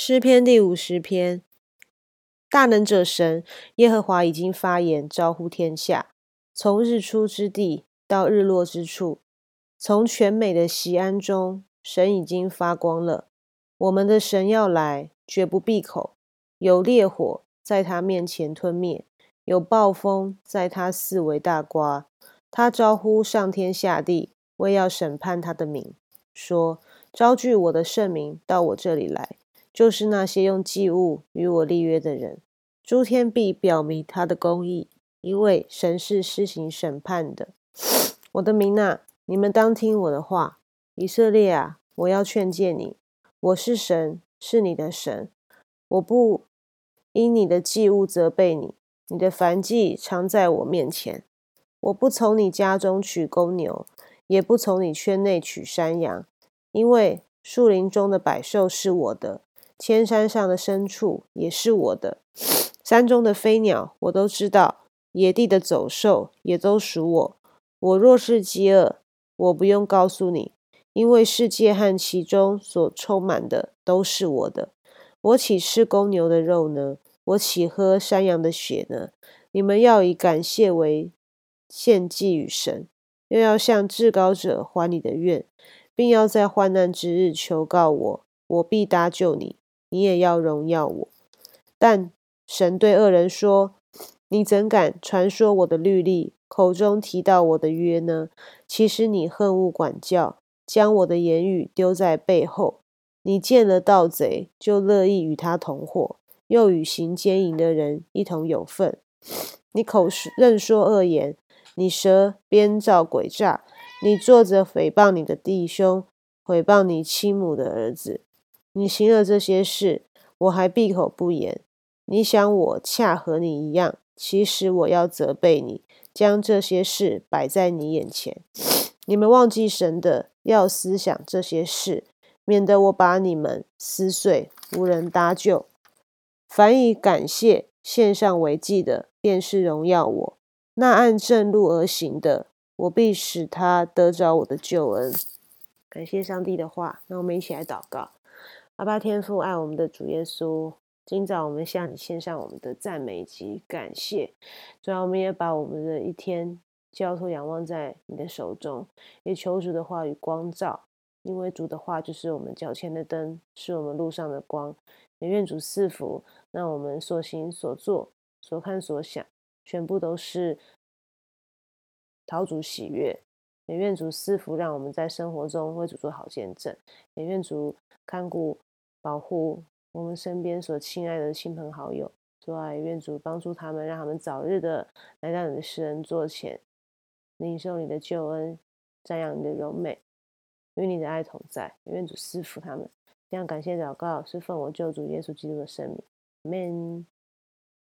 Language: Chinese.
诗篇第五十篇，大能者神耶和华已经发言，招呼天下。从日出之地到日落之处，从全美的西安中，神已经发光了。我们的神要来，绝不闭口。有烈火在他面前吞灭，有暴风在他四围大刮。他招呼上天下地，为要审判他的名，说：招聚我的圣名到我这里来。就是那些用祭物与我立约的人，诸天必表明他的公义，因为神是施行审判的。我的民啊，你们当听我的话；以色列啊，我要劝诫你。我是神，是你的神。我不因你的祭物责备你，你的燔祭常在我面前。我不从你家中取公牛，也不从你圈内取山羊，因为树林中的百兽是我的。千山上的牲畜也是我的，山中的飞鸟我都知道，野地的走兽也都属我。我若是饥饿，我不用告诉你，因为世界和其中所充满的都是我的。我岂吃公牛的肉呢？我岂喝山羊的血呢？你们要以感谢为献祭与神，又要向至高者还你的愿，并要在患难之日求告我，我必搭救你。你也要荣耀我，但神对恶人说：“你怎敢传说我的律例，口中提到我的约呢？其实你恨恶管教，将我的言语丢在背后。你见了盗贼，就乐意与他同伙，又与行奸淫的人一同有份。你口认说恶言，你舌编造诡诈，你坐着诽谤你的弟兄，诽谤你亲母的儿子。”你行了这些事，我还闭口不言。你想我恰和你一样？其实我要责备你，将这些事摆在你眼前。你们忘记神的，要思想这些事，免得我把你们撕碎，无人搭救。凡以感谢献上为祭的，便是荣耀我。那按正路而行的，我必使他得着我的救恩。感谢上帝的话，那我们一起来祷告。阿爸天父爱我们的主耶稣，今早我们向你献上我们的赞美及感谢。主要我们也把我们的一天交托仰望在你的手中，也求主的话语光照，因为主的话就是我们脚前的灯，是我们路上的光。也愿主赐福，让我们所行所做、所看所想，全部都是陶主喜悦。也愿主赐福，让我们在生活中为主做好见证。也愿主看顾。保护我们身边所亲爱的亲朋好友，主啊，愿主帮助他们，让他们早日的来到你的世人座前，领受你的救恩，赞扬你的荣美，与你的爱同在。愿主赐福他们。这样感谢祷告，是奉我救主耶稣基督的圣名，Amen。